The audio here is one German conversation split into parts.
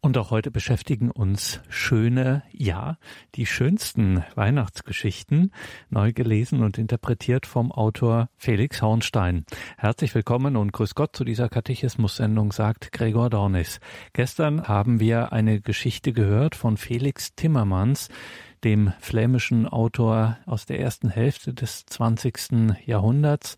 Und auch heute beschäftigen uns schöne, ja, die schönsten Weihnachtsgeschichten, neu gelesen und interpretiert vom Autor Felix Hornstein. Herzlich willkommen und grüß Gott zu dieser Katechismus-Sendung, sagt Gregor Dornis. Gestern haben wir eine Geschichte gehört von Felix Timmermans, dem flämischen Autor aus der ersten Hälfte des 20. Jahrhunderts.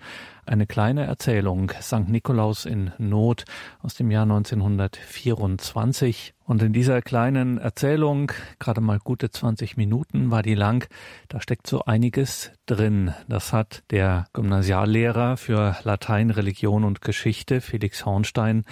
Eine kleine Erzählung, St. Nikolaus in Not aus dem Jahr 1924. Und in dieser kleinen Erzählung, gerade mal gute 20 Minuten war die lang, da steckt so einiges drin. Das hat der Gymnasiallehrer für Latein, Religion und Geschichte, Felix Hornstein,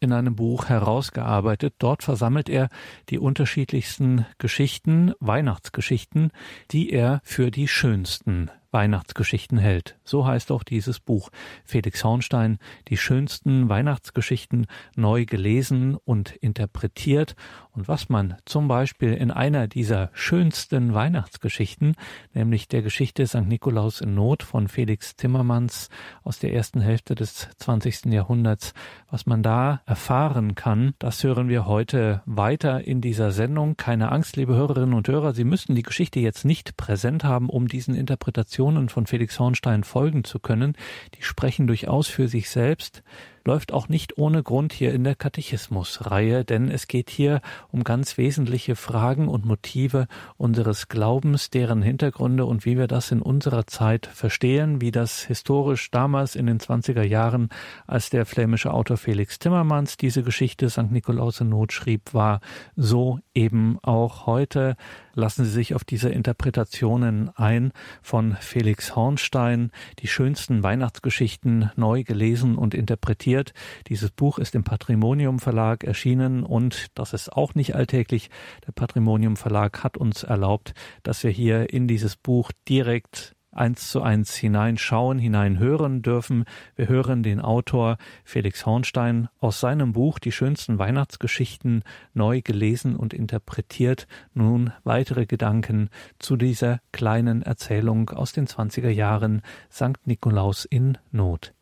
in einem Buch herausgearbeitet. Dort versammelt er die unterschiedlichsten Geschichten, Weihnachtsgeschichten, die er für die schönsten Weihnachtsgeschichten hält. So heißt auch dieses Buch. Felix Hornstein, die schönsten Weihnachtsgeschichten neu gelesen und interpretiert. Und was man zum Beispiel in einer dieser schönsten Weihnachtsgeschichten, nämlich der Geschichte St. Nikolaus in Not von Felix Timmermans aus der ersten Hälfte des 20. Jahrhunderts, was man da erfahren kann, das hören wir heute weiter in dieser Sendung. Keine Angst, liebe Hörerinnen und Hörer, Sie müssen die Geschichte jetzt nicht präsent haben, um diesen Interpretationen von Felix Hornstein folgen zu können, die sprechen durchaus für sich selbst läuft auch nicht ohne Grund hier in der Katechismusreihe, denn es geht hier um ganz wesentliche Fragen und Motive unseres Glaubens, deren Hintergründe und wie wir das in unserer Zeit verstehen, wie das historisch damals in den 20er Jahren, als der flämische Autor Felix Timmermans diese Geschichte St. Nikolaus in Not schrieb, war, so eben auch heute. Lassen Sie sich auf diese Interpretationen ein von Felix Hornstein, die schönsten Weihnachtsgeschichten neu gelesen und interpretiert präsentiert. Dieses Buch ist im Patrimonium Verlag erschienen und das ist auch nicht alltäglich. Der Patrimonium Verlag hat uns erlaubt, dass wir hier in dieses Buch direkt eins zu eins hineinschauen, hineinhören dürfen. Wir hören den Autor Felix Hornstein aus seinem Buch Die schönsten Weihnachtsgeschichten neu gelesen und interpretiert. Nun weitere Gedanken zu dieser kleinen Erzählung aus den 20er Jahren St. Nikolaus in Not.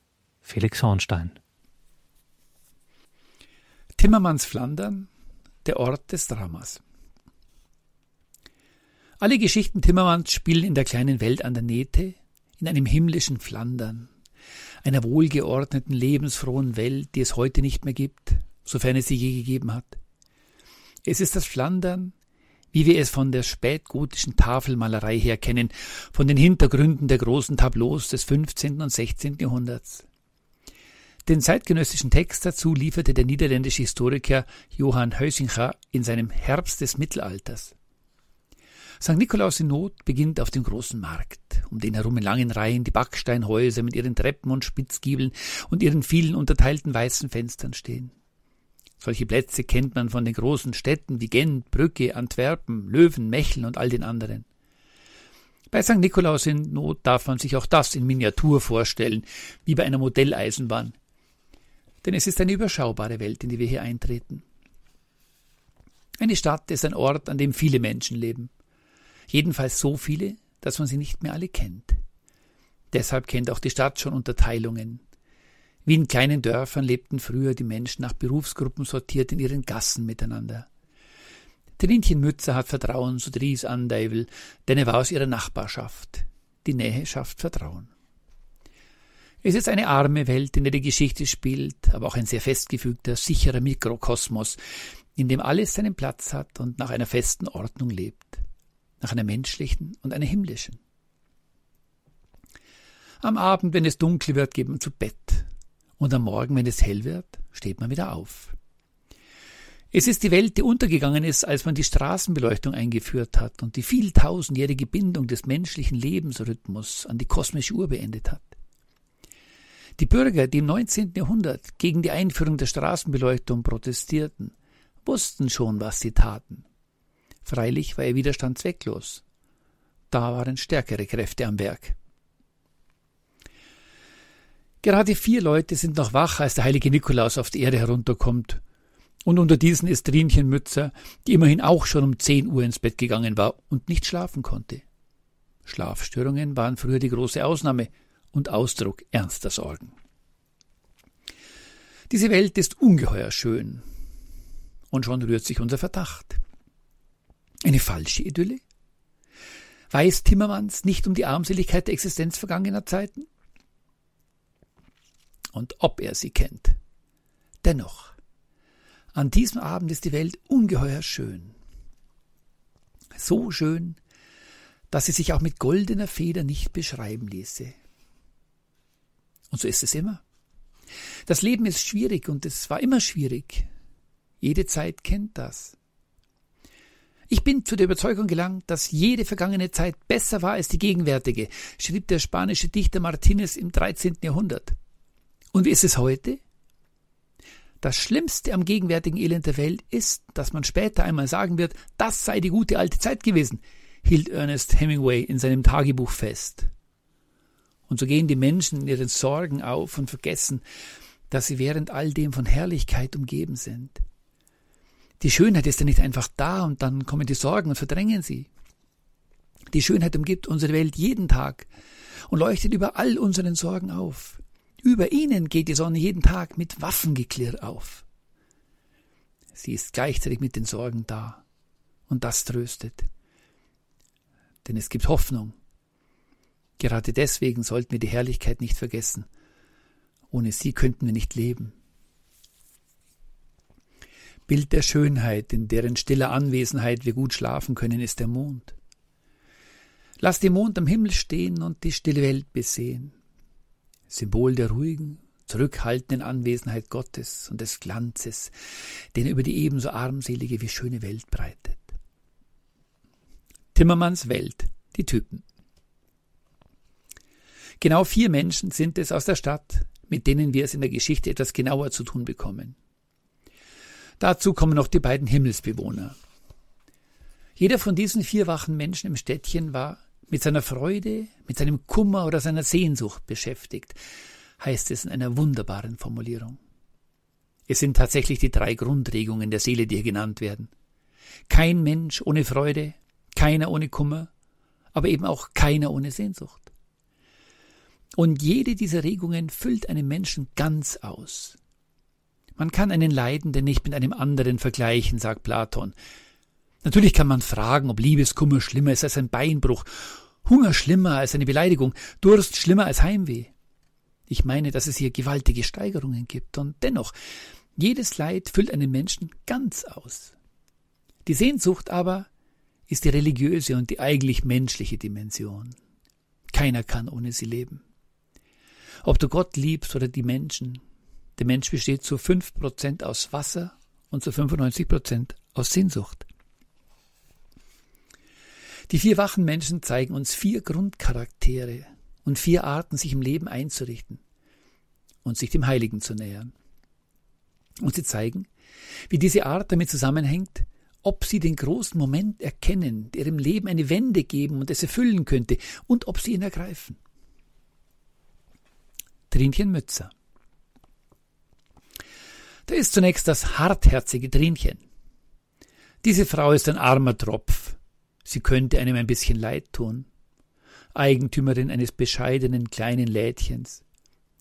Felix Hornstein. Timmermans Flandern, der Ort des Dramas. Alle Geschichten Timmermans spielen in der kleinen Welt an der Nähte, in einem himmlischen Flandern, einer wohlgeordneten, lebensfrohen Welt, die es heute nicht mehr gibt, sofern es sie je gegeben hat. Es ist das Flandern, wie wir es von der spätgotischen Tafelmalerei her kennen, von den Hintergründen der großen Tableaus des 15. und 16. Jahrhunderts. Den zeitgenössischen Text dazu lieferte der niederländische Historiker Johann Heusinger in seinem Herbst des Mittelalters. St. Nikolaus in Not beginnt auf dem großen Markt, um den herum in langen Reihen die Backsteinhäuser mit ihren Treppen und Spitzgiebeln und ihren vielen unterteilten weißen Fenstern stehen. Solche Plätze kennt man von den großen Städten wie Gent, Brücke, Antwerpen, Löwen, Mecheln und all den anderen. Bei St. Nikolaus in Not darf man sich auch das in Miniatur vorstellen, wie bei einer Modelleisenbahn, denn es ist eine überschaubare Welt, in die wir hier eintreten. Eine Stadt ist ein Ort, an dem viele Menschen leben. Jedenfalls so viele, dass man sie nicht mehr alle kennt. Deshalb kennt auch die Stadt schon Unterteilungen. Wie in kleinen Dörfern lebten früher die Menschen nach Berufsgruppen sortiert in ihren Gassen miteinander. Trinchen Mützer hat Vertrauen zu Dries Andeivel, denn er war aus ihrer Nachbarschaft. Die Nähe schafft Vertrauen. Es ist eine arme Welt, in der die Geschichte spielt, aber auch ein sehr festgefügter, sicherer Mikrokosmos, in dem alles seinen Platz hat und nach einer festen Ordnung lebt, nach einer menschlichen und einer himmlischen. Am Abend, wenn es dunkel wird, geht man zu Bett, und am Morgen, wenn es hell wird, steht man wieder auf. Es ist die Welt, die untergegangen ist, als man die Straßenbeleuchtung eingeführt hat und die vieltausendjährige Bindung des menschlichen Lebensrhythmus an die kosmische Uhr beendet hat. Die Bürger, die im 19. Jahrhundert gegen die Einführung der Straßenbeleuchtung protestierten, wussten schon, was sie taten. Freilich war ihr Widerstand zwecklos. Da waren stärkere Kräfte am Werk. Gerade vier Leute sind noch wach, als der heilige Nikolaus auf die Erde herunterkommt. Und unter diesen ist Rienchen Mützer, die immerhin auch schon um zehn Uhr ins Bett gegangen war und nicht schlafen konnte. Schlafstörungen waren früher die große Ausnahme, und Ausdruck ernster Sorgen. Diese Welt ist ungeheuer schön. Und schon rührt sich unser Verdacht. Eine falsche Idylle? Weiß Timmermans nicht um die Armseligkeit der Existenz vergangener Zeiten? Und ob er sie kennt. Dennoch, an diesem Abend ist die Welt ungeheuer schön. So schön, dass sie sich auch mit goldener Feder nicht beschreiben ließe. Und so ist es immer. Das Leben ist schwierig und es war immer schwierig. Jede Zeit kennt das. Ich bin zu der Überzeugung gelangt, dass jede vergangene Zeit besser war als die gegenwärtige, schrieb der spanische Dichter Martinez im 13. Jahrhundert. Und wie ist es heute? Das Schlimmste am gegenwärtigen Elend der Welt ist, dass man später einmal sagen wird, das sei die gute alte Zeit gewesen, hielt Ernest Hemingway in seinem Tagebuch fest. Und so gehen die Menschen in ihren Sorgen auf und vergessen, dass sie während all dem von Herrlichkeit umgeben sind. Die Schönheit ist ja nicht einfach da und dann kommen die Sorgen und verdrängen sie. Die Schönheit umgibt unsere Welt jeden Tag und leuchtet über all unseren Sorgen auf. Über ihnen geht die Sonne jeden Tag mit Waffengeklirr auf. Sie ist gleichzeitig mit den Sorgen da und das tröstet. Denn es gibt Hoffnung. Gerade deswegen sollten wir die Herrlichkeit nicht vergessen. Ohne sie könnten wir nicht leben. Bild der Schönheit, in deren stiller Anwesenheit wir gut schlafen können, ist der Mond. Lass den Mond am Himmel stehen und die stille Welt besehen. Symbol der ruhigen, zurückhaltenden Anwesenheit Gottes und des Glanzes, den er über die ebenso armselige wie schöne Welt breitet. Timmermans Welt, die Typen. Genau vier Menschen sind es aus der Stadt, mit denen wir es in der Geschichte etwas genauer zu tun bekommen. Dazu kommen noch die beiden Himmelsbewohner. Jeder von diesen vier wachen Menschen im Städtchen war mit seiner Freude, mit seinem Kummer oder seiner Sehnsucht beschäftigt, heißt es in einer wunderbaren Formulierung. Es sind tatsächlich die drei Grundregungen der Seele, die hier genannt werden. Kein Mensch ohne Freude, keiner ohne Kummer, aber eben auch keiner ohne Sehnsucht. Und jede dieser Regungen füllt einen Menschen ganz aus. Man kann einen Leidenden nicht mit einem anderen vergleichen, sagt Platon. Natürlich kann man fragen, ob Liebeskummer schlimmer ist als ein Beinbruch, Hunger schlimmer als eine Beleidigung, Durst schlimmer als Heimweh. Ich meine, dass es hier gewaltige Steigerungen gibt, und dennoch, jedes Leid füllt einen Menschen ganz aus. Die Sehnsucht aber ist die religiöse und die eigentlich menschliche Dimension. Keiner kann ohne sie leben. Ob du Gott liebst oder die Menschen, der Mensch besteht zu fünf Prozent aus Wasser und zu 95 Prozent aus Sehnsucht. Die vier wachen Menschen zeigen uns vier Grundcharaktere und vier Arten, sich im Leben einzurichten und sich dem Heiligen zu nähern. Und sie zeigen, wie diese Art damit zusammenhängt, ob sie den großen Moment erkennen, der im Leben eine Wende geben und es erfüllen könnte, und ob sie ihn ergreifen. Trinchen Mützer da ist zunächst das hartherzige Trinchen. Diese Frau ist ein armer Tropf. Sie könnte einem ein bisschen leid tun. Eigentümerin eines bescheidenen kleinen Lädchens.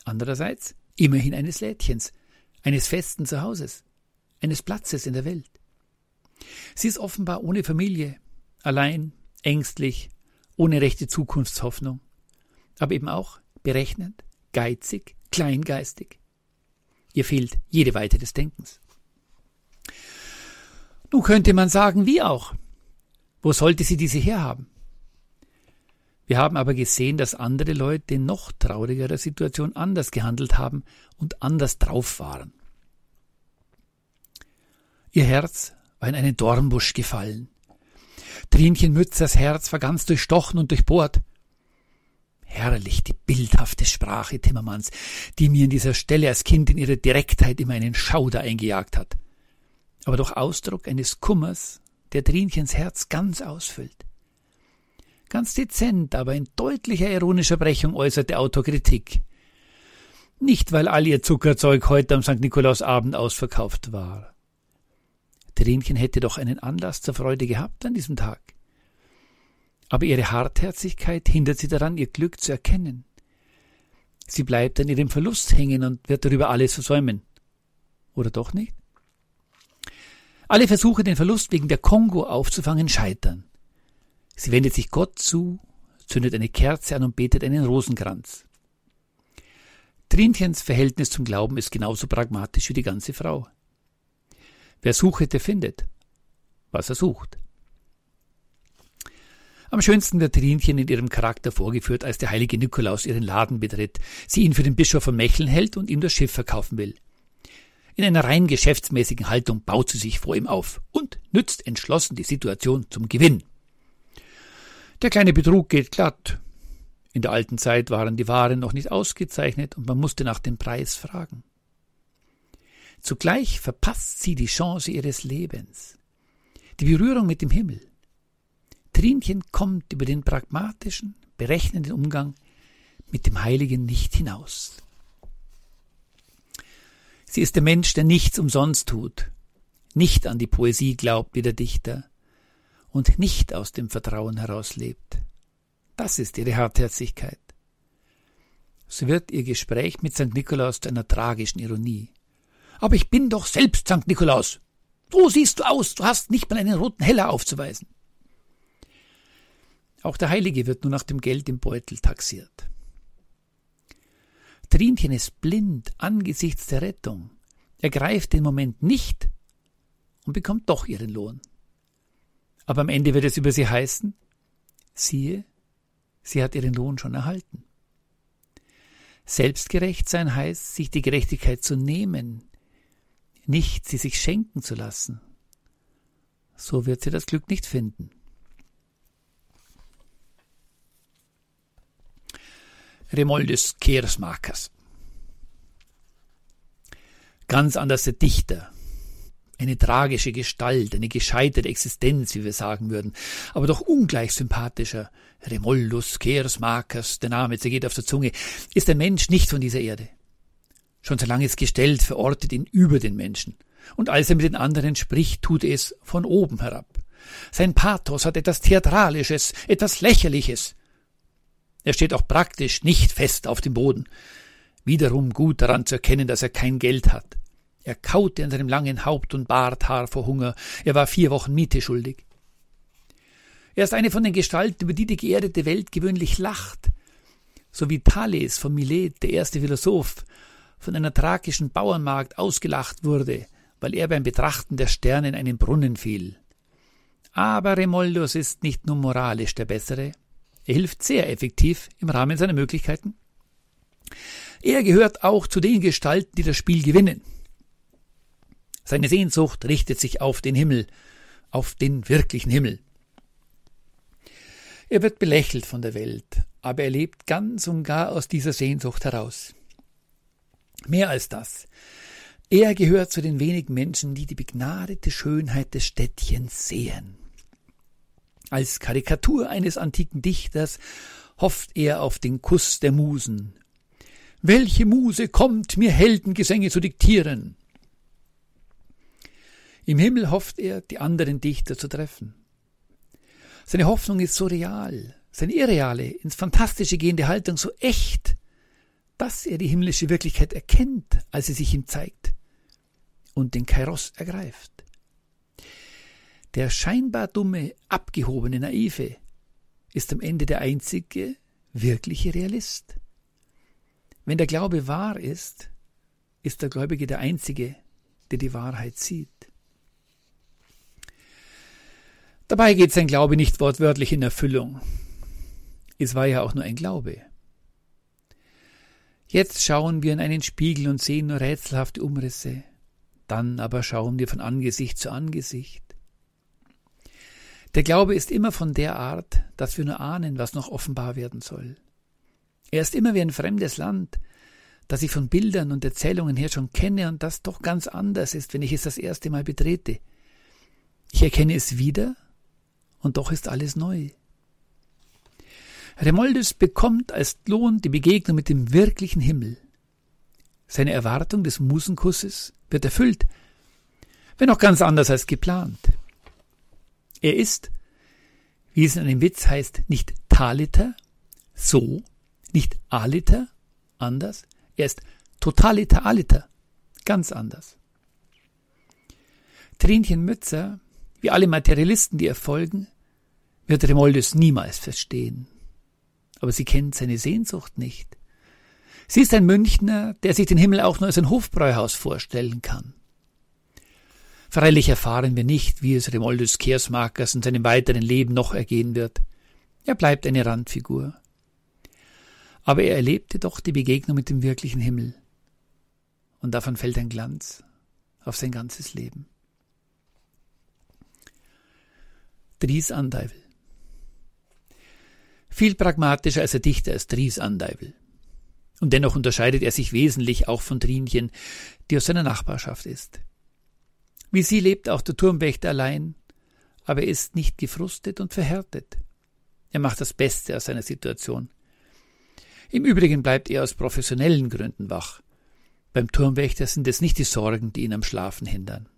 Andererseits immerhin eines Lädchens, eines festen Zuhauses, eines Platzes in der Welt. Sie ist offenbar ohne Familie, allein, ängstlich, ohne rechte Zukunftshoffnung, aber eben auch berechnend, geizig, kleingeistig. Ihr fehlt jede Weite des Denkens. Nun könnte man sagen, wie auch. Wo sollte sie diese herhaben? Wir haben aber gesehen, dass andere Leute in noch traurigerer Situation anders gehandelt haben und anders drauf waren. Ihr Herz war in einen Dornbusch gefallen. Trinchen Mützers Herz war ganz durchstochen und durchbohrt. Herrlich die bildhafte Sprache Timmermans, die mir an dieser Stelle als Kind in ihrer Direktheit immer einen Schauder eingejagt hat. Aber doch Ausdruck eines Kummers, der Trinchens Herz ganz ausfüllt. Ganz dezent, aber in deutlicher ironischer Brechung äußert der Autor Kritik. Nicht, weil all ihr Zuckerzeug heute am St. Nikolausabend ausverkauft war. Trinchen hätte doch einen Anlass zur Freude gehabt an diesem Tag. Aber ihre Hartherzigkeit hindert sie daran, ihr Glück zu erkennen. Sie bleibt an ihrem Verlust hängen und wird darüber alles versäumen. Oder doch nicht? Alle Versuche, den Verlust wegen der Kongo aufzufangen, scheitern. Sie wendet sich Gott zu, zündet eine Kerze an und betet einen Rosenkranz. Trinchens Verhältnis zum Glauben ist genauso pragmatisch wie die ganze Frau. Wer sucht, der findet, was er sucht. Am schönsten wird Trinchen in ihrem Charakter vorgeführt, als der heilige Nikolaus ihren Laden betritt, sie ihn für den Bischof von Mecheln hält und ihm das Schiff verkaufen will. In einer rein geschäftsmäßigen Haltung baut sie sich vor ihm auf und nützt entschlossen die Situation zum Gewinn. Der kleine Betrug geht glatt. In der alten Zeit waren die Waren noch nicht ausgezeichnet und man musste nach dem Preis fragen. Zugleich verpasst sie die Chance ihres Lebens, die Berührung mit dem Himmel. Trinchen kommt über den pragmatischen, berechnenden Umgang mit dem Heiligen nicht hinaus. Sie ist der Mensch, der nichts umsonst tut, nicht an die Poesie glaubt wie der Dichter und nicht aus dem Vertrauen heraus lebt. Das ist ihre Hartherzigkeit. So wird ihr Gespräch mit St. Nikolaus zu einer tragischen Ironie. Aber ich bin doch selbst St. Nikolaus. So siehst du aus, du hast nicht mal einen roten Heller aufzuweisen. Auch der Heilige wird nur nach dem Geld im Beutel taxiert. Trinchen ist blind angesichts der Rettung, ergreift den Moment nicht und bekommt doch ihren Lohn. Aber am Ende wird es über sie heißen, siehe, sie hat ihren Lohn schon erhalten. Selbstgerecht sein heißt, sich die Gerechtigkeit zu nehmen, nicht sie sich schenken zu lassen. So wird sie das Glück nicht finden. Remoldus Kersmakers. Ganz anders der Dichter. Eine tragische Gestalt, eine gescheiterte Existenz, wie wir sagen würden, aber doch ungleich sympathischer. Remoldus Kersmakers, der Name zergeht auf der Zunge, ist der Mensch nicht von dieser Erde. Schon so lange ist gestellt, verortet ihn über den Menschen. Und als er mit den anderen spricht, tut er es von oben herab. Sein Pathos hat etwas Theatralisches, etwas Lächerliches. Er steht auch praktisch nicht fest auf dem Boden. Wiederum gut daran zu erkennen, dass er kein Geld hat. Er kaute an seinem langen Haupt und Barthaar vor Hunger. Er war vier Wochen Miete schuldig. Er ist eine von den Gestalten, über die die geerdete Welt gewöhnlich lacht. So wie Thales von Milet, der erste Philosoph, von einer thrakischen Bauernmagd ausgelacht wurde, weil er beim Betrachten der Sterne in einen Brunnen fiel. Aber Remoldus ist nicht nur moralisch der Bessere, er hilft sehr effektiv im Rahmen seiner Möglichkeiten. Er gehört auch zu den Gestalten, die das Spiel gewinnen. Seine Sehnsucht richtet sich auf den Himmel, auf den wirklichen Himmel. Er wird belächelt von der Welt, aber er lebt ganz und gar aus dieser Sehnsucht heraus. Mehr als das. Er gehört zu den wenigen Menschen, die die begnadete Schönheit des Städtchens sehen. Als Karikatur eines antiken Dichters hofft er auf den Kuss der Musen. Welche Muse kommt, mir Heldengesänge zu diktieren? Im Himmel hofft er, die anderen Dichter zu treffen. Seine Hoffnung ist so real, seine irreale, ins Fantastische gehende Haltung so echt, dass er die himmlische Wirklichkeit erkennt, als sie sich ihm zeigt und den Kairos ergreift. Der scheinbar dumme, abgehobene Naive ist am Ende der einzige wirkliche Realist. Wenn der Glaube wahr ist, ist der Gläubige der Einzige, der die Wahrheit sieht. Dabei geht sein Glaube nicht wortwörtlich in Erfüllung. Es war ja auch nur ein Glaube. Jetzt schauen wir in einen Spiegel und sehen nur rätselhafte Umrisse. Dann aber schauen wir von Angesicht zu Angesicht. Der Glaube ist immer von der Art, dass wir nur ahnen, was noch offenbar werden soll. Er ist immer wie ein fremdes Land, das ich von Bildern und Erzählungen her schon kenne und das doch ganz anders ist, wenn ich es das erste Mal betrete. Ich erkenne es wieder und doch ist alles neu. Remoldus bekommt als Lohn die Begegnung mit dem wirklichen Himmel. Seine Erwartung des Musenkusses wird erfüllt, wenn auch ganz anders als geplant. Er ist, wie es in einem Witz heißt, nicht Taliter, so, nicht Aliter, anders, er ist Totaliter Aliter, ganz anders. Trinchen Mützer, wie alle Materialisten, die ihr folgen, wird Remoldus niemals verstehen. Aber sie kennt seine Sehnsucht nicht. Sie ist ein Münchner, der sich den Himmel auch nur als ein Hofbräuhaus vorstellen kann. Freilich erfahren wir nicht, wie es Remoldus Kersmakers in seinem weiteren Leben noch ergehen wird. Er bleibt eine Randfigur. Aber er erlebte doch die Begegnung mit dem wirklichen Himmel. Und davon fällt ein Glanz auf sein ganzes Leben. Dries Andeivel Viel pragmatischer als der Dichter ist Dries Andeivel. Und dennoch unterscheidet er sich wesentlich auch von Trinchen, die aus seiner Nachbarschaft ist. Wie sie lebt auch der Turmwächter allein, aber er ist nicht gefrustet und verhärtet. Er macht das Beste aus seiner Situation. Im Übrigen bleibt er aus professionellen Gründen wach. Beim Turmwächter sind es nicht die Sorgen, die ihn am Schlafen hindern.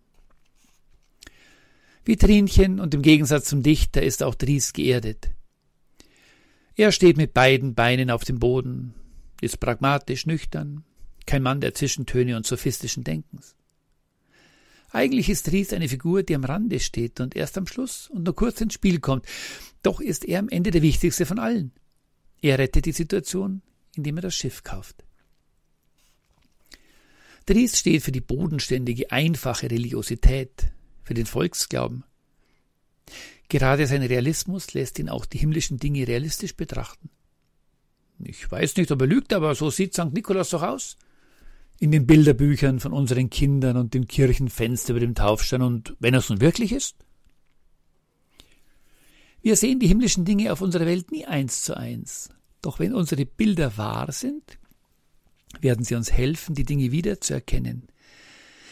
Wie Trinchen und im Gegensatz zum Dichter ist auch Dries geerdet. Er steht mit beiden Beinen auf dem Boden, ist pragmatisch nüchtern, kein Mann der Zwischentöne und sophistischen Denkens. Eigentlich ist Ries eine Figur, die am Rande steht und erst am Schluss und nur kurz ins Spiel kommt. Doch ist er am Ende der wichtigste von allen. Er rettet die Situation, indem er das Schiff kauft. Dries steht für die bodenständige, einfache Religiosität, für den Volksglauben. Gerade sein Realismus lässt ihn auch die himmlischen Dinge realistisch betrachten. Ich weiß nicht, ob er lügt, aber so sieht St. Nikolaus doch aus in den Bilderbüchern von unseren Kindern und dem Kirchenfenster über dem Taufstein und wenn es nun wirklich ist? Wir sehen die himmlischen Dinge auf unserer Welt nie eins zu eins. Doch wenn unsere Bilder wahr sind, werden sie uns helfen, die Dinge wiederzuerkennen.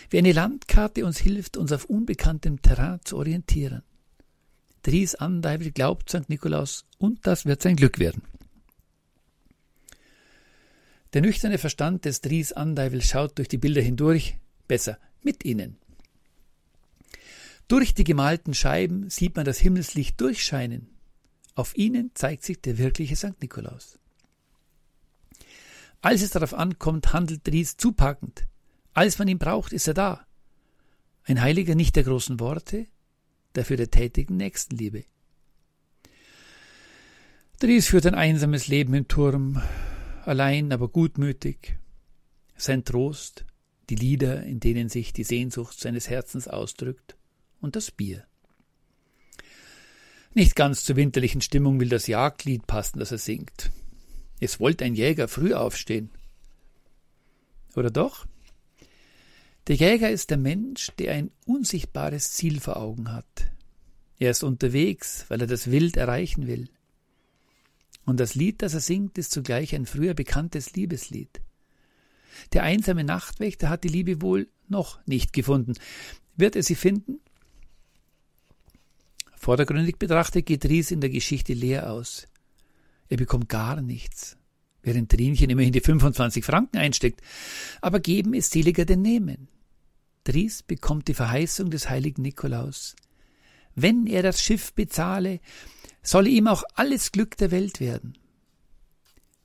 Wie eine Landkarte uns hilft, uns auf unbekanntem Terrain zu orientieren. Dries Andeivel glaubt St. Nikolaus und das wird sein Glück werden. Der nüchterne Verstand des Dries Andeivel schaut durch die Bilder hindurch, besser mit ihnen. Durch die gemalten Scheiben sieht man das Himmelslicht durchscheinen. Auf ihnen zeigt sich der wirkliche St. Nikolaus. Als es darauf ankommt, handelt Dries zupackend. Als man ihn braucht, ist er da. Ein Heiliger nicht der großen Worte, dafür der tätigen Nächstenliebe. Dries führt ein einsames Leben im Turm, allein, aber gutmütig. Sein Trost, die Lieder, in denen sich die Sehnsucht seines Herzens ausdrückt, und das Bier. Nicht ganz zur winterlichen Stimmung will das Jagdlied passen, das er singt. Es wollte ein Jäger früh aufstehen. Oder doch? Der Jäger ist der Mensch, der ein unsichtbares Ziel vor Augen hat. Er ist unterwegs, weil er das Wild erreichen will. Und das Lied, das er singt, ist zugleich ein früher bekanntes Liebeslied. Der einsame Nachtwächter hat die Liebe wohl noch nicht gefunden. Wird er sie finden? Vordergründig betrachtet geht Ries in der Geschichte leer aus. Er bekommt gar nichts, während Trinchen immerhin die 25 Franken einsteckt. Aber geben ist seliger denn nehmen. Dries bekommt die Verheißung des heiligen Nikolaus. Wenn er das Schiff bezahle, solle ihm auch alles Glück der Welt werden.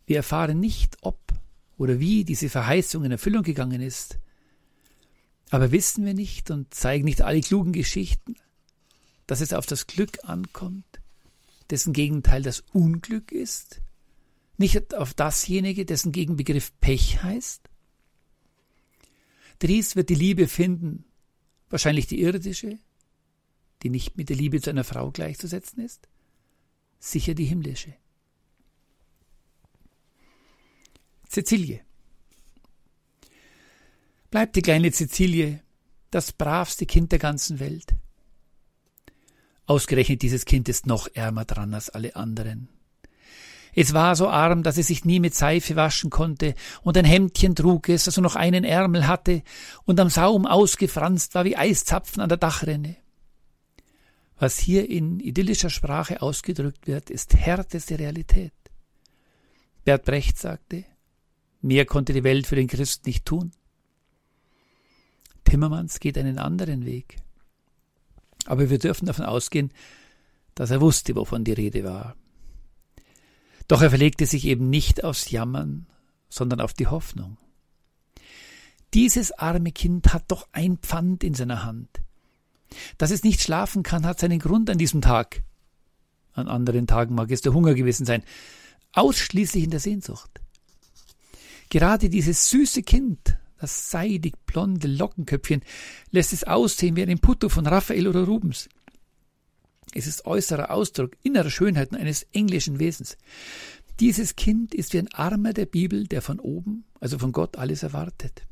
Wir erfahren nicht, ob oder wie diese Verheißung in Erfüllung gegangen ist. Aber wissen wir nicht und zeigen nicht alle klugen Geschichten, dass es auf das Glück ankommt, dessen Gegenteil das Unglück ist, nicht auf dasjenige, dessen Gegenbegriff Pech heißt? Dries wird die Liebe finden, wahrscheinlich die irdische, die nicht mit der Liebe zu einer Frau gleichzusetzen ist sicher die himmlische. Cäcilie. Bleibt die kleine Cäcilie das bravste Kind der ganzen Welt. Ausgerechnet dieses Kind ist noch ärmer dran als alle anderen. Es war so arm, dass es sich nie mit Seife waschen konnte, und ein Hemdchen trug es, das nur noch einen Ärmel hatte, und am Saum ausgefranst war wie Eiszapfen an der Dachrinne. Was hier in idyllischer Sprache ausgedrückt wird, ist härteste Realität. Bert Brecht sagte, mehr konnte die Welt für den Christ nicht tun. Timmermans geht einen anderen Weg. Aber wir dürfen davon ausgehen, dass er wusste, wovon die Rede war. Doch er verlegte sich eben nicht aufs Jammern, sondern auf die Hoffnung. Dieses arme Kind hat doch ein Pfand in seiner Hand. Dass es nicht schlafen kann, hat seinen Grund an diesem Tag. An anderen Tagen mag es der Hunger gewesen sein. Ausschließlich in der Sehnsucht. Gerade dieses süße Kind, das seidig blonde Lockenköpfchen, lässt es aussehen wie ein Putto von Raphael oder Rubens. Es ist äußerer Ausdruck innerer Schönheiten eines englischen Wesens. Dieses Kind ist wie ein Armer der Bibel, der von oben, also von Gott, alles erwartet.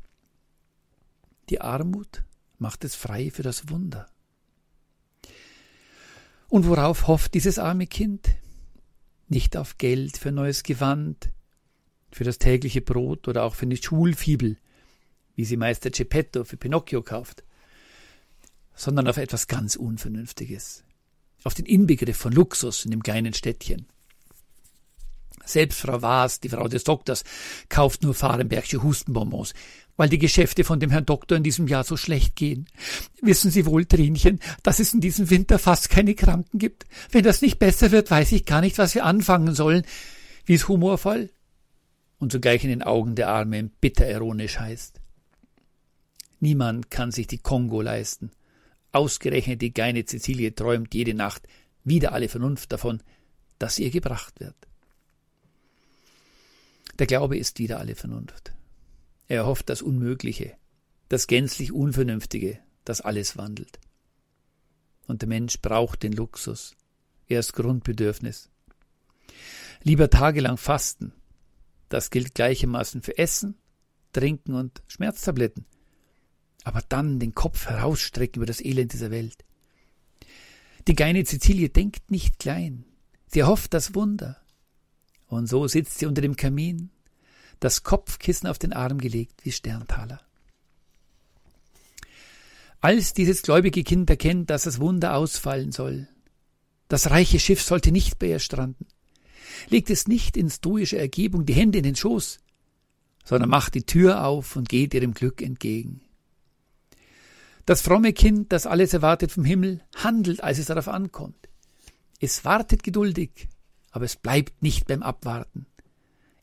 Die Armut macht es frei für das Wunder. Und worauf hofft dieses arme Kind? Nicht auf Geld für neues Gewand, für das tägliche Brot oder auch für eine Schulfibel, wie sie Meister Geppetto für Pinocchio kauft, sondern auf etwas ganz Unvernünftiges, auf den Inbegriff von Luxus in dem kleinen Städtchen. Selbst Frau Waas, die Frau des Doktors, kauft nur Fahrenbergsche Hustenbonbons, weil die Geschäfte von dem Herrn Doktor in diesem Jahr so schlecht gehen. Wissen Sie wohl, Trinchen, dass es in diesem Winter fast keine Kranken gibt? Wenn das nicht besser wird, weiß ich gar nicht, was wir anfangen sollen. Wie es humorvoll und zugleich in den Augen der Armen bitter ironisch heißt. Niemand kann sich die Kongo leisten. Ausgerechnet die geine Cecilie träumt jede Nacht wieder alle Vernunft davon, dass ihr gebracht wird. Der Glaube ist wieder alle Vernunft. Er hofft das Unmögliche, das gänzlich Unvernünftige, das alles wandelt. Und der Mensch braucht den Luxus. Er ist Grundbedürfnis. Lieber tagelang fasten. Das gilt gleichermaßen für Essen, Trinken und Schmerztabletten. Aber dann den Kopf herausstrecken über das Elend dieser Welt. Die geine Cecilie denkt nicht klein. Sie erhofft das Wunder. Und so sitzt sie unter dem Kamin, das Kopfkissen auf den Arm gelegt wie Sterntaler. Als dieses gläubige Kind erkennt, dass das Wunder ausfallen soll, das reiche Schiff sollte nicht bei ihr stranden, legt es nicht in stoischer Ergebung die Hände in den Schoß, sondern macht die Tür auf und geht ihrem Glück entgegen. Das fromme Kind, das alles erwartet vom Himmel, handelt, als es darauf ankommt. Es wartet geduldig, aber es bleibt nicht beim Abwarten.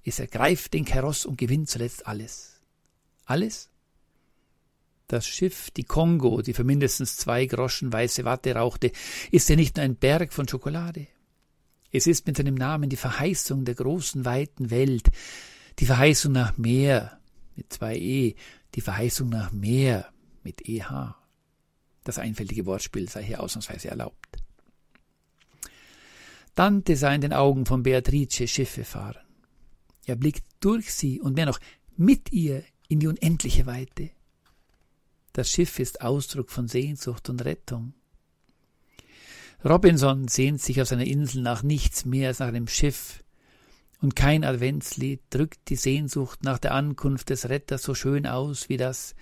Es ergreift den Kaross und gewinnt zuletzt alles. Alles? Das Schiff, die Kongo, die für mindestens zwei Groschen weiße Watte rauchte, ist ja nicht nur ein Berg von Schokolade. Es ist mit seinem Namen die Verheißung der großen, weiten Welt, die Verheißung nach Meer mit zwei E, die Verheißung nach Meer mit EH. Das einfältige Wortspiel sei hier ausnahmsweise erlaubt. Dante sah in den Augen von Beatrice Schiffe fahren. Er blickt durch sie und mehr noch mit ihr in die unendliche Weite. Das Schiff ist Ausdruck von Sehnsucht und Rettung. Robinson sehnt sich auf seiner Insel nach nichts mehr als nach einem Schiff, und kein Adventslied drückt die Sehnsucht nach der Ankunft des Retters so schön aus wie das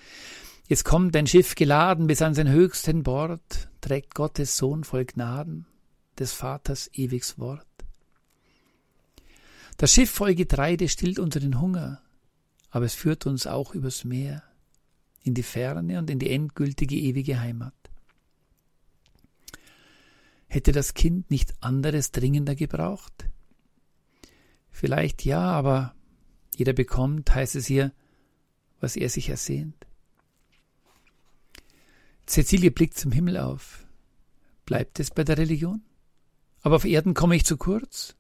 Jetzt kommt ein Schiff geladen bis an sein höchsten Bord, trägt Gottes Sohn voll Gnaden des Vaters ewiges Wort. Das Schiff voll Getreide stillt unseren Hunger, aber es führt uns auch übers Meer, in die Ferne und in die endgültige ewige Heimat. Hätte das Kind nicht anderes dringender gebraucht? Vielleicht ja, aber jeder bekommt, heißt es hier, was er sich ersehnt. Cecilie blickt zum Himmel auf. Bleibt es bei der Religion? Aber auf Erden komme ich zu kurz.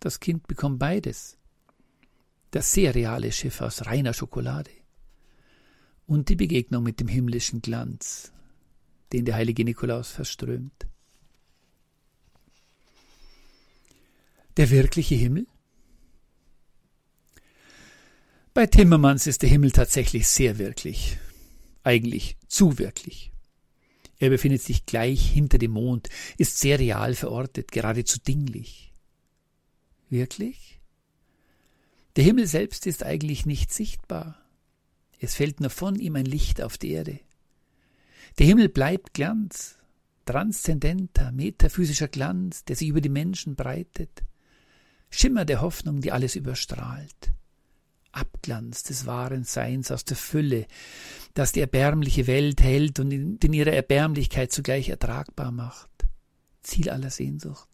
Das Kind bekommt beides. Das sehr reale Schiff aus reiner Schokolade und die Begegnung mit dem himmlischen Glanz, den der heilige Nikolaus verströmt. Der wirkliche Himmel? Bei Timmermans ist der Himmel tatsächlich sehr wirklich, eigentlich zu wirklich. Er befindet sich gleich hinter dem Mond, ist sehr real verortet, geradezu dinglich. Wirklich? Der Himmel selbst ist eigentlich nicht sichtbar. Es fällt nur von ihm ein Licht auf die Erde. Der Himmel bleibt Glanz, transzendenter, metaphysischer Glanz, der sich über die Menschen breitet, Schimmer der Hoffnung, die alles überstrahlt. Abglanz des wahren Seins aus der Fülle, das die erbärmliche Welt hält und in ihrer Erbärmlichkeit zugleich ertragbar macht. Ziel aller Sehnsucht.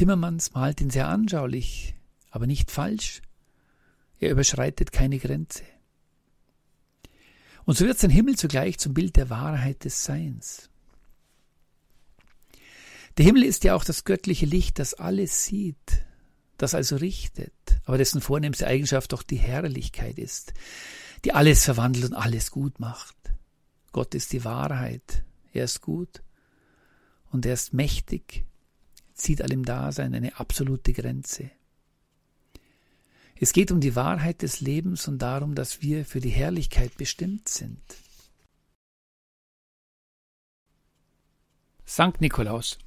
Timmermans malt ihn sehr anschaulich, aber nicht falsch. Er überschreitet keine Grenze. Und so wird sein Himmel zugleich zum Bild der Wahrheit des Seins. Der Himmel ist ja auch das göttliche Licht, das alles sieht, das also richtet, aber dessen vornehmste Eigenschaft doch die Herrlichkeit ist, die alles verwandelt und alles gut macht. Gott ist die Wahrheit, er ist gut und er ist mächtig, zieht allem Dasein eine absolute Grenze. Es geht um die Wahrheit des Lebens und darum, dass wir für die Herrlichkeit bestimmt sind. Sankt Nikolaus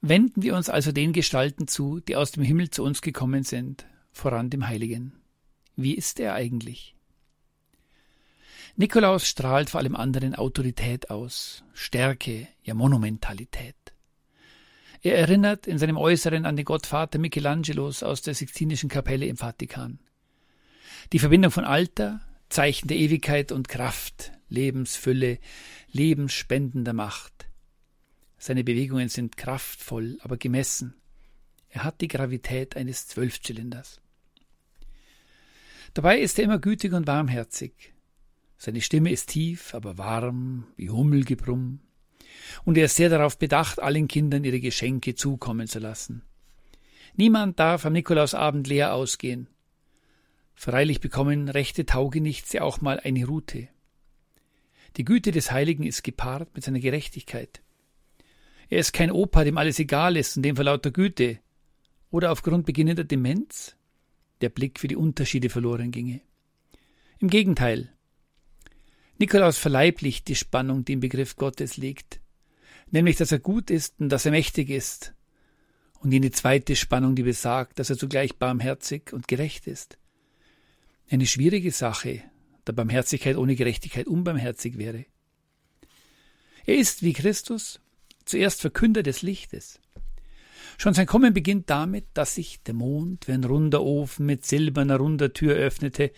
Wenden wir uns also den Gestalten zu, die aus dem Himmel zu uns gekommen sind, voran dem Heiligen. Wie ist er eigentlich? Nikolaus strahlt vor allem anderen Autorität aus, Stärke, ja Monumentalität. Er erinnert in seinem Äußeren an den Gottvater Michelangelos aus der Sixtinischen Kapelle im Vatikan. Die Verbindung von Alter, Zeichen der Ewigkeit und Kraft, Lebensfülle, lebensspendender Macht. Seine Bewegungen sind kraftvoll, aber gemessen. Er hat die Gravität eines Zwölfzylinders. Dabei ist er immer gütig und warmherzig. Seine Stimme ist tief, aber warm, wie Hummelgebrumm und er ist sehr darauf bedacht, allen Kindern ihre Geschenke zukommen zu lassen. Niemand darf am Nikolausabend leer ausgehen. Freilich bekommen rechte Taugenichts ja auch mal eine Rute. Die Güte des Heiligen ist gepaart mit seiner Gerechtigkeit. Er ist kein Opa, dem alles egal ist, und dem vor lauter Güte oder aufgrund beginnender Demenz der Blick für die Unterschiede verloren ginge. Im Gegenteil, Nikolaus verleiblicht die Spannung, die im Begriff Gottes liegt nämlich dass er gut ist und dass er mächtig ist, und jene zweite Spannung, die besagt, dass er zugleich barmherzig und gerecht ist. Eine schwierige Sache, da Barmherzigkeit ohne Gerechtigkeit unbarmherzig wäre. Er ist wie Christus zuerst Verkünder des Lichtes. Schon sein Kommen beginnt damit, dass sich der Mond wie ein runder Ofen mit silberner runder Tür öffnete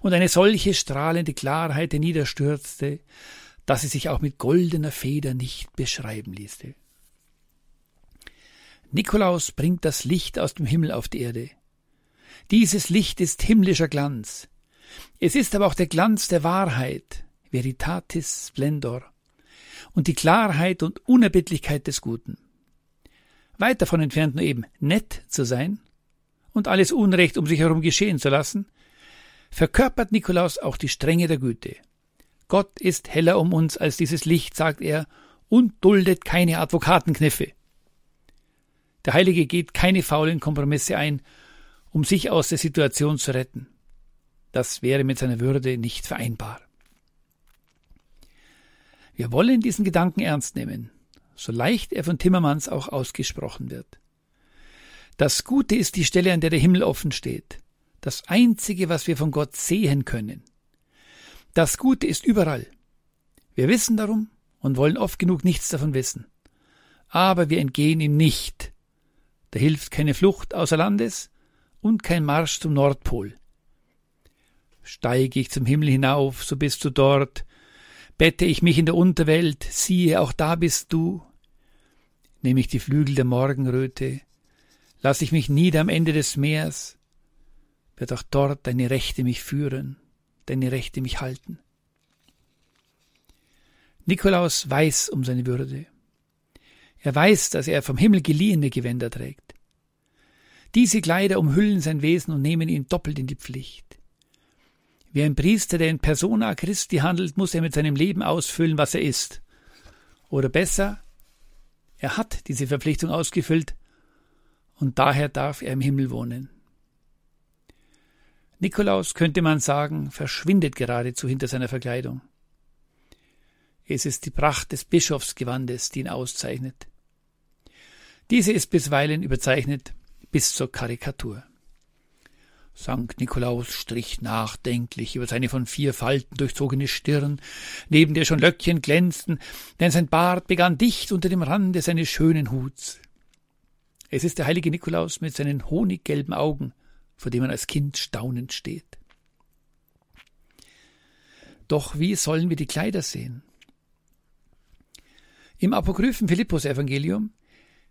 und eine solche strahlende Klarheit niederstürzte, dass sie sich auch mit goldener Feder nicht beschreiben ließe. Nikolaus bringt das Licht aus dem Himmel auf die Erde. Dieses Licht ist himmlischer Glanz. Es ist aber auch der Glanz der Wahrheit, Veritatis Splendor, und die Klarheit und Unerbittlichkeit des Guten. Weit davon entfernt nur eben nett zu sein und alles Unrecht um sich herum geschehen zu lassen, verkörpert Nikolaus auch die Strenge der Güte. Gott ist heller um uns als dieses Licht, sagt er, und duldet keine Advokatenkniffe. Der Heilige geht keine faulen Kompromisse ein, um sich aus der Situation zu retten. Das wäre mit seiner Würde nicht vereinbar. Wir wollen diesen Gedanken ernst nehmen, so leicht er von Timmermans auch ausgesprochen wird. Das Gute ist die Stelle, an der der Himmel offen steht, das Einzige, was wir von Gott sehen können. Das Gute ist überall. Wir wissen darum und wollen oft genug nichts davon wissen. Aber wir entgehen ihm nicht. Da hilft keine Flucht außer Landes und kein Marsch zum Nordpol. Steige ich zum Himmel hinauf, so bist du dort. Bette ich mich in der Unterwelt, siehe, auch da bist du. Nehme ich die Flügel der Morgenröte, lass ich mich nieder am Ende des Meers, wird auch dort deine Rechte mich führen deine Rechte mich halten. Nikolaus weiß um seine Würde. Er weiß, dass er vom Himmel geliehene Gewänder trägt. Diese Kleider umhüllen sein Wesen und nehmen ihn doppelt in die Pflicht. Wie ein Priester, der in persona Christi handelt, muss er mit seinem Leben ausfüllen, was er ist. Oder besser, er hat diese Verpflichtung ausgefüllt und daher darf er im Himmel wohnen. Nikolaus, könnte man sagen, verschwindet geradezu hinter seiner Verkleidung. Es ist die Pracht des Bischofsgewandes, die ihn auszeichnet. Diese ist bisweilen überzeichnet bis zur Karikatur. Sankt Nikolaus strich nachdenklich über seine von vier Falten durchzogene Stirn, neben der schon Löckchen glänzten, denn sein Bart begann dicht unter dem Rande seines schönen Huts. Es ist der heilige Nikolaus mit seinen honiggelben Augen, vor dem man als Kind staunend steht. Doch wie sollen wir die Kleider sehen? Im apokryphen Philippus-Evangelium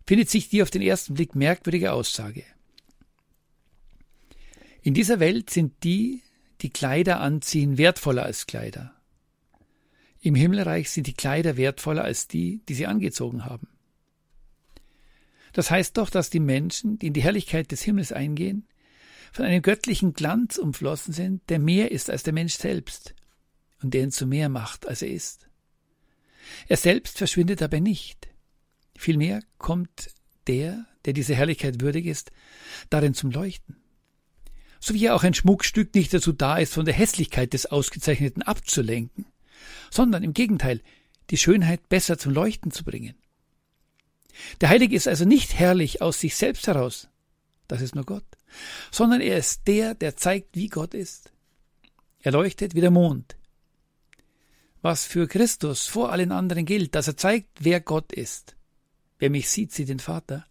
findet sich die auf den ersten Blick merkwürdige Aussage. In dieser Welt sind die, die Kleider anziehen wertvoller als Kleider. Im Himmelreich sind die Kleider wertvoller als die, die sie angezogen haben. Das heißt doch, dass die Menschen, die in die Herrlichkeit des Himmels eingehen, von einem göttlichen Glanz umflossen sind, der mehr ist als der Mensch selbst und der ihn zu mehr macht, als er ist. Er selbst verschwindet dabei nicht. Vielmehr kommt der, der diese Herrlichkeit würdig ist, darin zum Leuchten. So wie ja auch ein Schmuckstück nicht dazu da ist, von der Hässlichkeit des Ausgezeichneten abzulenken, sondern im Gegenteil, die Schönheit besser zum Leuchten zu bringen. Der Heilige ist also nicht herrlich aus sich selbst heraus, das ist nur Gott, sondern er ist der, der zeigt, wie Gott ist. Er leuchtet wie der Mond. Was für Christus vor allen anderen gilt, dass er zeigt, wer Gott ist. Wer mich sieht, sieht den Vater.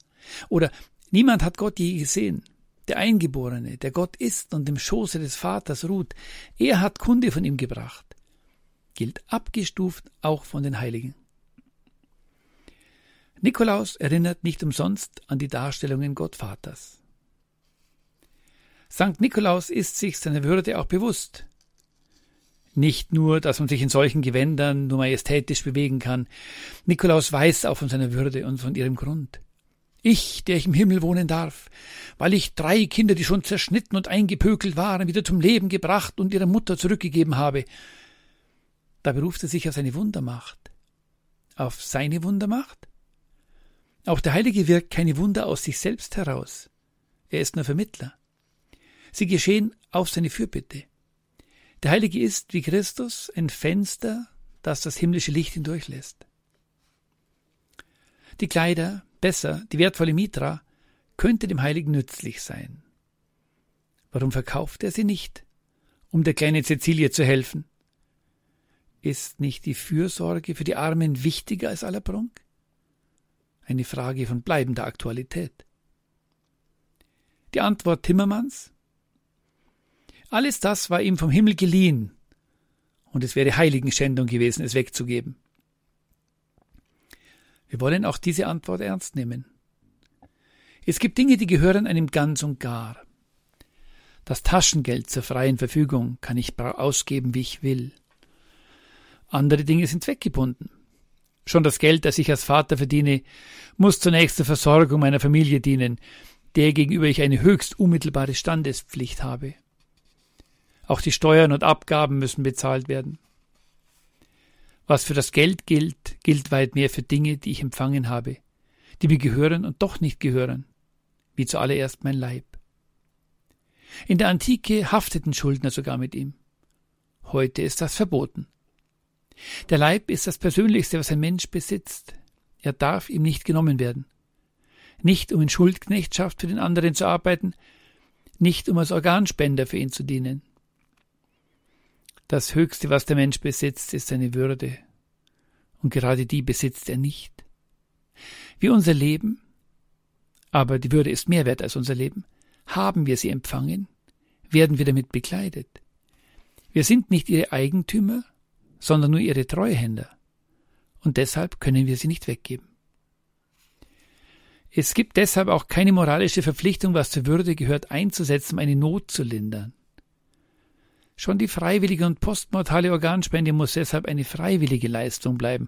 Oder niemand hat Gott je gesehen. Der Eingeborene, der Gott ist und im Schoße des Vaters ruht, er hat Kunde von ihm gebracht. Gilt abgestuft auch von den Heiligen. Nikolaus erinnert nicht umsonst an die Darstellungen Gottvaters. Sankt Nikolaus ist sich seiner Würde auch bewusst. Nicht nur, dass man sich in solchen Gewändern nur majestätisch bewegen kann. Nikolaus weiß auch von seiner Würde und von ihrem Grund. Ich, der ich im Himmel wohnen darf, weil ich drei Kinder, die schon zerschnitten und eingepökelt waren, wieder zum Leben gebracht und ihrer Mutter zurückgegeben habe. Da beruft er sich auf seine Wundermacht. Auf seine Wundermacht? Auch der Heilige wirkt keine Wunder aus sich selbst heraus. Er ist nur Vermittler. Sie geschehen auf seine Fürbitte. Der Heilige ist, wie Christus, ein Fenster, das das himmlische Licht hindurchlässt. Die Kleider, besser, die wertvolle Mitra, könnte dem Heiligen nützlich sein. Warum verkauft er sie nicht, um der kleinen Cäcilie zu helfen? Ist nicht die Fürsorge für die Armen wichtiger als aller Prunk? Eine Frage von bleibender Aktualität. Die Antwort Timmermans? Alles das war ihm vom Himmel geliehen, und es wäre Heiligenschändung gewesen, es wegzugeben. Wir wollen auch diese Antwort ernst nehmen. Es gibt Dinge, die gehören einem ganz und gar. Das Taschengeld zur freien Verfügung kann ich ausgeben, wie ich will. Andere Dinge sind zweckgebunden. Schon das Geld, das ich als Vater verdiene, muss zunächst zur Versorgung meiner Familie dienen, der gegenüber ich eine höchst unmittelbare Standespflicht habe. Auch die Steuern und Abgaben müssen bezahlt werden. Was für das Geld gilt, gilt weit mehr für Dinge, die ich empfangen habe, die mir gehören und doch nicht gehören, wie zuallererst mein Leib. In der Antike hafteten Schuldner sogar mit ihm. Heute ist das verboten. Der Leib ist das Persönlichste, was ein Mensch besitzt. Er darf ihm nicht genommen werden. Nicht um in Schuldknechtschaft für den anderen zu arbeiten, nicht um als Organspender für ihn zu dienen. Das Höchste, was der Mensch besitzt, ist seine Würde. Und gerade die besitzt er nicht. Wie unser Leben, aber die Würde ist mehr wert als unser Leben, haben wir sie empfangen, werden wir damit bekleidet. Wir sind nicht ihre Eigentümer, sondern nur ihre Treuhänder. Und deshalb können wir sie nicht weggeben. Es gibt deshalb auch keine moralische Verpflichtung, was zur Würde gehört, einzusetzen, um eine Not zu lindern. Schon die freiwillige und postmortale Organspende muss deshalb eine freiwillige Leistung bleiben.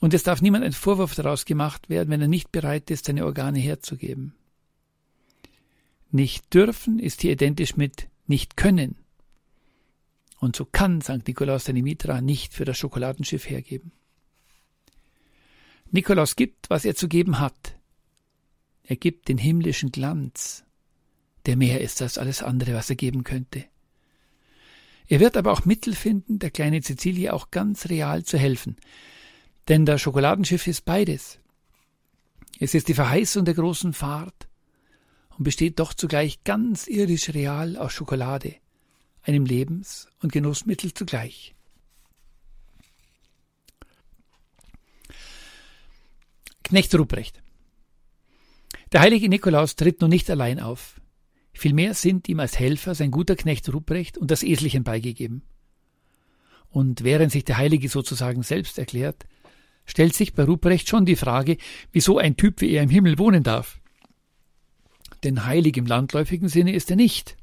Und es darf niemand ein Vorwurf daraus gemacht werden, wenn er nicht bereit ist, seine Organe herzugeben. Nicht dürfen ist hier identisch mit nicht können. Und so kann St. Nikolaus seine Mitra nicht für das Schokoladenschiff hergeben. Nikolaus gibt, was er zu geben hat. Er gibt den himmlischen Glanz, der mehr ist als alles andere, was er geben könnte. Er wird aber auch Mittel finden, der kleinen Cecilie auch ganz real zu helfen. Denn das Schokoladenschiff ist beides. Es ist die Verheißung der großen Fahrt und besteht doch zugleich ganz irdisch real aus Schokolade, einem Lebens- und Genussmittel zugleich. Knecht Ruprecht. Der heilige Nikolaus tritt nun nicht allein auf. Vielmehr sind ihm als Helfer sein guter Knecht Ruprecht und das Eselchen beigegeben. Und während sich der Heilige sozusagen selbst erklärt, stellt sich bei Ruprecht schon die Frage, wieso ein Typ wie er im Himmel wohnen darf. Denn heilig im landläufigen Sinne ist er nicht.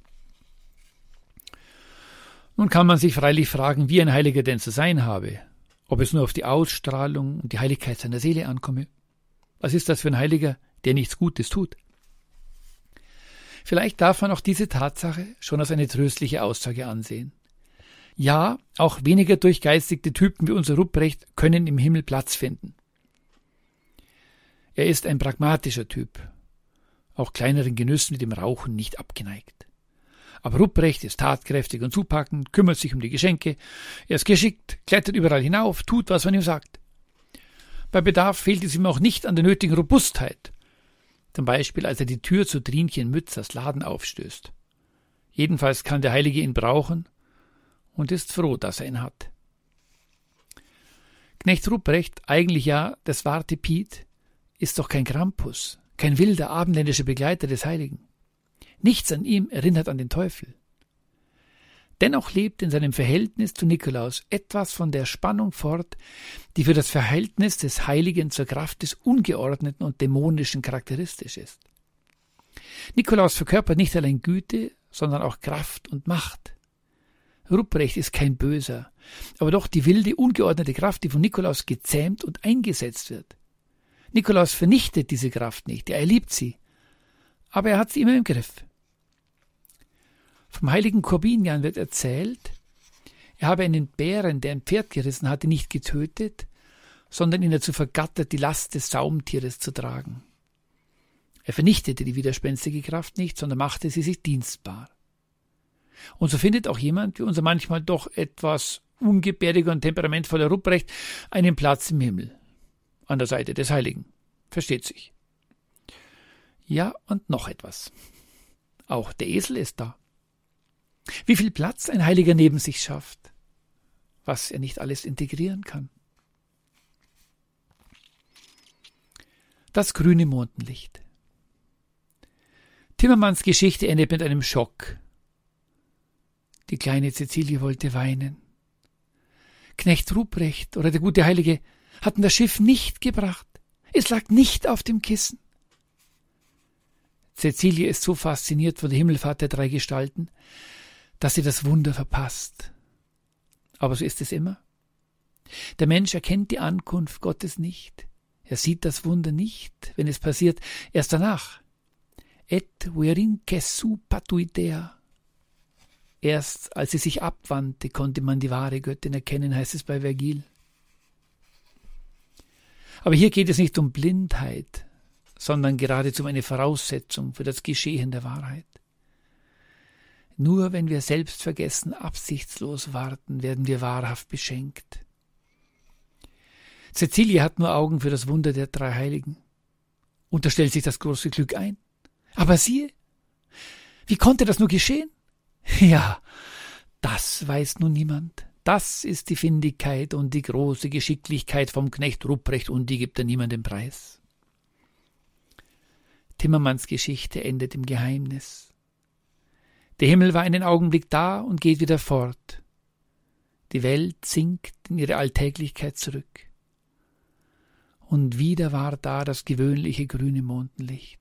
Nun kann man sich freilich fragen, wie ein Heiliger denn zu sein habe, ob es nur auf die Ausstrahlung und die Heiligkeit seiner Seele ankomme. Was ist das für ein Heiliger, der nichts Gutes tut? Vielleicht darf man auch diese Tatsache schon als eine tröstliche Aussage ansehen. Ja, auch weniger durchgeistigte Typen wie unser Rupprecht können im Himmel Platz finden. Er ist ein pragmatischer Typ, auch kleineren Genüssen wie dem Rauchen nicht abgeneigt. Aber Rupprecht ist tatkräftig und zupackend, kümmert sich um die Geschenke, er ist geschickt, klettert überall hinauf, tut, was man ihm sagt. Bei Bedarf fehlt es ihm auch nicht an der nötigen Robustheit, zum Beispiel als er die Tür zu Trinchen Mützers Laden aufstößt. Jedenfalls kann der Heilige ihn brauchen und ist froh, dass er ihn hat. Knecht Ruprecht, eigentlich ja das warte Piet, ist doch kein Krampus, kein wilder abendländischer Begleiter des Heiligen. Nichts an ihm erinnert an den Teufel. Dennoch lebt in seinem Verhältnis zu Nikolaus etwas von der Spannung fort, die für das Verhältnis des Heiligen zur Kraft des Ungeordneten und Dämonischen charakteristisch ist. Nikolaus verkörpert nicht allein Güte, sondern auch Kraft und Macht. Rupprecht ist kein Böser, aber doch die wilde, ungeordnete Kraft, die von Nikolaus gezähmt und eingesetzt wird. Nikolaus vernichtet diese Kraft nicht, er liebt sie, aber er hat sie immer im Griff. Vom heiligen Korbinian wird erzählt, er habe einen Bären, der ein Pferd gerissen hatte, nicht getötet, sondern ihn dazu vergattert, die Last des Saumtieres zu tragen. Er vernichtete die widerspenstige Kraft nicht, sondern machte sie sich dienstbar. Und so findet auch jemand, wie unser manchmal doch etwas ungebärdiger und temperamentvoller Rupprecht, einen Platz im Himmel, an der Seite des Heiligen. Versteht sich. Ja, und noch etwas. Auch der Esel ist da. Wie viel Platz ein Heiliger neben sich schafft, was er nicht alles integrieren kann. Das grüne Mondenlicht. Timmermans Geschichte endet mit einem Schock. Die kleine Cäcilie wollte weinen. Knecht Ruprecht oder der gute Heilige hatten das Schiff nicht gebracht. Es lag nicht auf dem Kissen. Cäcilie ist so fasziniert von der Himmelfahrt der drei Gestalten, dass sie das Wunder verpasst. Aber so ist es immer. Der Mensch erkennt die Ankunft Gottes nicht. Er sieht das Wunder nicht, wenn es passiert, erst danach. Et verinque su patuitea. Erst als sie sich abwandte, konnte man die wahre Göttin erkennen, heißt es bei Vergil. Aber hier geht es nicht um Blindheit, sondern geradezu um eine Voraussetzung für das Geschehen der Wahrheit. Nur wenn wir selbstvergessen absichtslos warten, werden wir wahrhaft beschenkt. Cecilie hat nur Augen für das Wunder der drei Heiligen. Unterstellt sich das große Glück ein. Aber siehe, wie konnte das nur geschehen? Ja, das weiß nun niemand. Das ist die Findigkeit und die große Geschicklichkeit vom Knecht Rupprecht und die gibt er niemandem preis. Timmermans Geschichte endet im Geheimnis. Der Himmel war einen Augenblick da und geht wieder fort. Die Welt sinkt in ihre Alltäglichkeit zurück. Und wieder war da das gewöhnliche grüne Mondenlicht.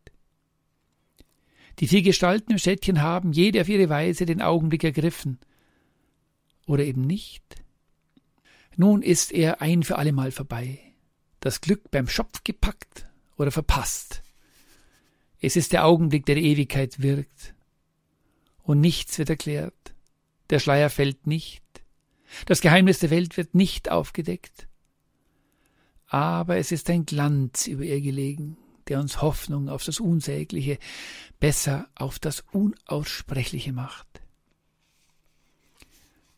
Die vier Gestalten im Städtchen haben jede auf ihre Weise den Augenblick ergriffen. Oder eben nicht. Nun ist er ein für allemal vorbei. Das Glück beim Schopf gepackt oder verpasst. Es ist der Augenblick, der die Ewigkeit wirkt und nichts wird erklärt. Der Schleier fällt nicht. Das Geheimnis der Welt wird nicht aufgedeckt. Aber es ist ein Glanz über ihr gelegen, der uns Hoffnung auf das Unsägliche, besser auf das Unaussprechliche macht.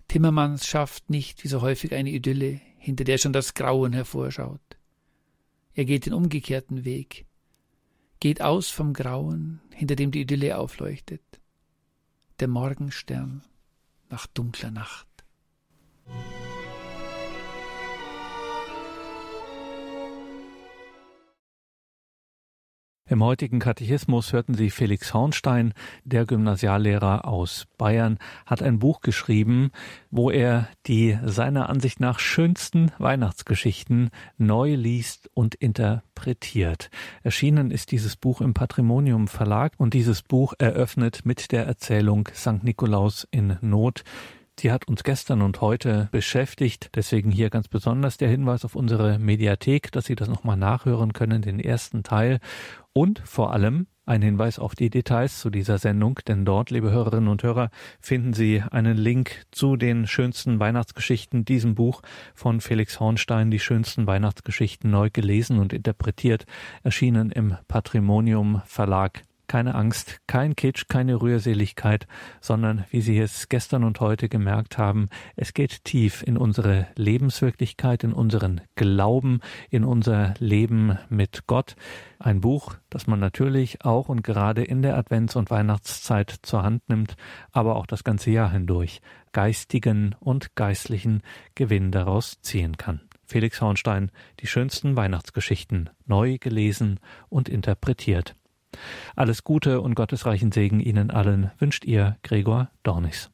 Timmermans schafft nicht wie so häufig eine Idylle, hinter der schon das Grauen hervorschaut. Er geht den umgekehrten Weg, geht aus vom Grauen, hinter dem die Idylle aufleuchtet der Morgenstern nach dunkler Nacht. Im heutigen Katechismus hörten Sie Felix Hornstein, der Gymnasiallehrer aus Bayern, hat ein Buch geschrieben, wo er die seiner Ansicht nach schönsten Weihnachtsgeschichten neu liest und interpretiert. Erschienen ist dieses Buch im Patrimonium Verlag und dieses Buch eröffnet mit der Erzählung St. Nikolaus in Not Sie hat uns gestern und heute beschäftigt. Deswegen hier ganz besonders der Hinweis auf unsere Mediathek, dass Sie das nochmal nachhören können, den ersten Teil. Und vor allem ein Hinweis auf die Details zu dieser Sendung, denn dort, liebe Hörerinnen und Hörer, finden Sie einen Link zu den schönsten Weihnachtsgeschichten, diesem Buch von Felix Hornstein, die schönsten Weihnachtsgeschichten neu gelesen und interpretiert, erschienen im Patrimonium Verlag. Keine Angst, kein Kitsch, keine Rührseligkeit, sondern, wie Sie es gestern und heute gemerkt haben, es geht tief in unsere Lebenswirklichkeit, in unseren Glauben, in unser Leben mit Gott. Ein Buch, das man natürlich auch und gerade in der Advents- und Weihnachtszeit zur Hand nimmt, aber auch das ganze Jahr hindurch geistigen und geistlichen Gewinn daraus ziehen kann. Felix Hornstein, die schönsten Weihnachtsgeschichten, neu gelesen und interpretiert. Alles Gute und gottesreichen Segen Ihnen allen wünscht Ihr Gregor Dornis.